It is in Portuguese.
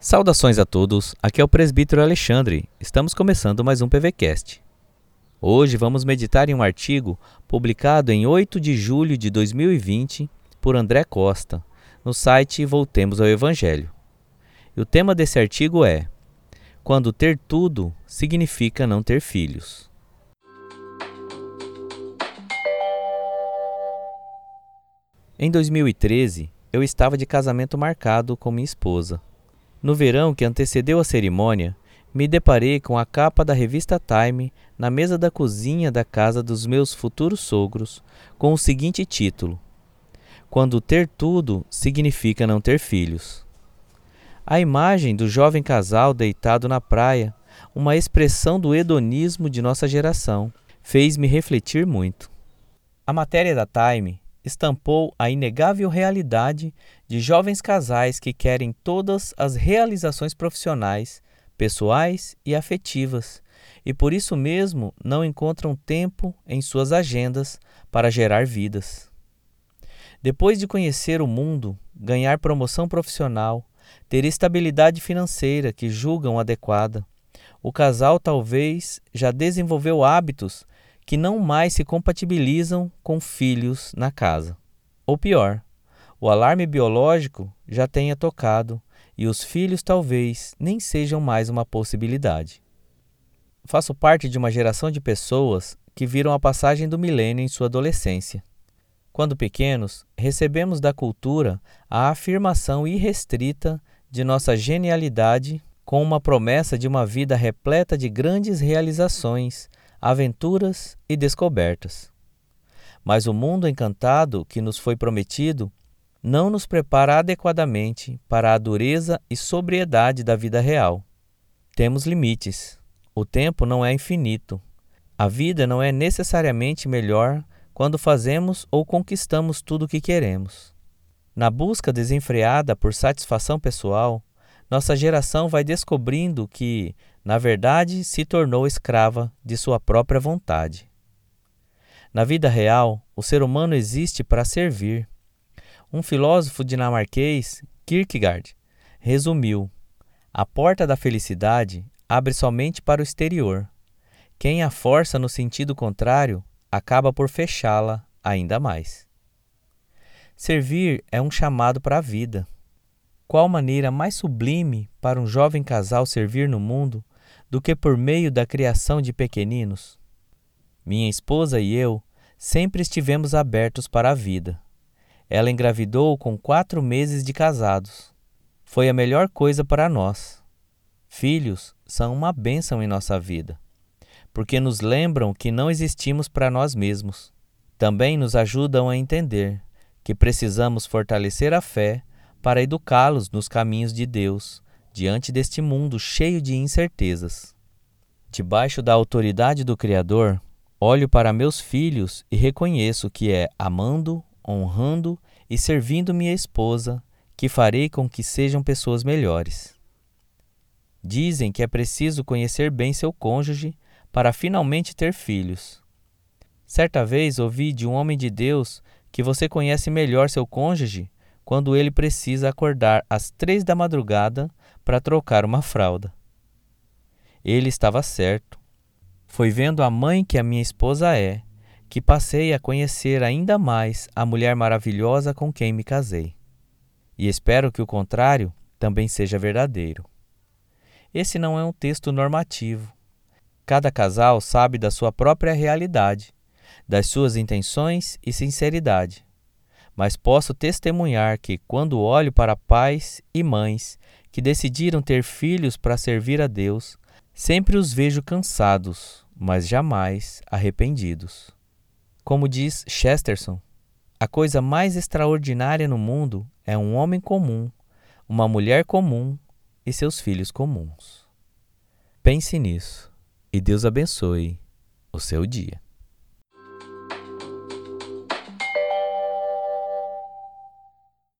Saudações a todos, aqui é o presbítero Alexandre. Estamos começando mais um PVCast. Hoje vamos meditar em um artigo publicado em 8 de julho de 2020 por André Costa, no site Voltemos ao Evangelho. E o tema desse artigo é: Quando ter tudo significa não ter filhos. Em 2013, eu estava de casamento marcado com minha esposa. No verão que antecedeu a cerimônia, me deparei com a capa da revista Time na mesa da cozinha da casa dos meus futuros sogros, com o seguinte título: Quando ter tudo significa não ter filhos. A imagem do jovem casal deitado na praia, uma expressão do hedonismo de nossa geração, fez-me refletir muito. A matéria da Time estampou a inegável realidade de jovens casais que querem todas as realizações profissionais, pessoais e afetivas, e por isso mesmo não encontram tempo em suas agendas para gerar vidas. Depois de conhecer o mundo, ganhar promoção profissional, ter estabilidade financeira que julgam adequada, o casal talvez já desenvolveu hábitos que não mais se compatibilizam com filhos na casa. Ou pior, o alarme biológico já tenha tocado e os filhos talvez nem sejam mais uma possibilidade. Faço parte de uma geração de pessoas que viram a passagem do milênio em sua adolescência. Quando pequenos, recebemos da cultura a afirmação irrestrita de nossa genialidade com uma promessa de uma vida repleta de grandes realizações, aventuras e descobertas. Mas o mundo encantado que nos foi prometido não nos prepara adequadamente para a dureza e sobriedade da vida real. Temos limites. O tempo não é infinito. A vida não é necessariamente melhor quando fazemos ou conquistamos tudo o que queremos. Na busca desenfreada por satisfação pessoal, nossa geração vai descobrindo que, na verdade, se tornou escrava de sua própria vontade. Na vida real, o ser humano existe para servir. Um filósofo dinamarquês, Kierkegaard, resumiu: A porta da felicidade abre somente para o exterior. Quem a força no sentido contrário acaba por fechá-la ainda mais. Servir é um chamado para a vida. Qual maneira mais sublime para um jovem casal servir no mundo do que por meio da criação de pequeninos? Minha esposa e eu sempre estivemos abertos para a vida. Ela engravidou com quatro meses de casados. Foi a melhor coisa para nós. Filhos são uma bênção em nossa vida, porque nos lembram que não existimos para nós mesmos. Também nos ajudam a entender que precisamos fortalecer a fé para educá-los nos caminhos de Deus, diante deste mundo cheio de incertezas. Debaixo da autoridade do Criador, olho para meus filhos e reconheço que é amando, honrando e servindo minha esposa que farei com que sejam pessoas melhores. Dizem que é preciso conhecer bem seu cônjuge para finalmente ter filhos. Certa vez ouvi de um homem de Deus que você conhece melhor seu cônjuge quando ele precisa acordar às três da madrugada para trocar uma fralda. Ele estava certo. Foi vendo a mãe que a minha esposa é que passei a conhecer ainda mais a mulher maravilhosa com quem me casei. E espero que o contrário também seja verdadeiro. Esse não é um texto normativo. Cada casal sabe da sua própria realidade, das suas intenções e sinceridade mas posso testemunhar que, quando olho para pais e mães que decidiram ter filhos para servir a Deus, sempre os vejo cansados, mas jamais arrependidos. Como diz Chesterton, a coisa mais extraordinária no mundo é um homem comum, uma mulher comum e seus filhos comuns. Pense nisso e Deus abençoe o seu dia.